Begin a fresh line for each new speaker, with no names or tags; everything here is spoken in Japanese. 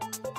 うん。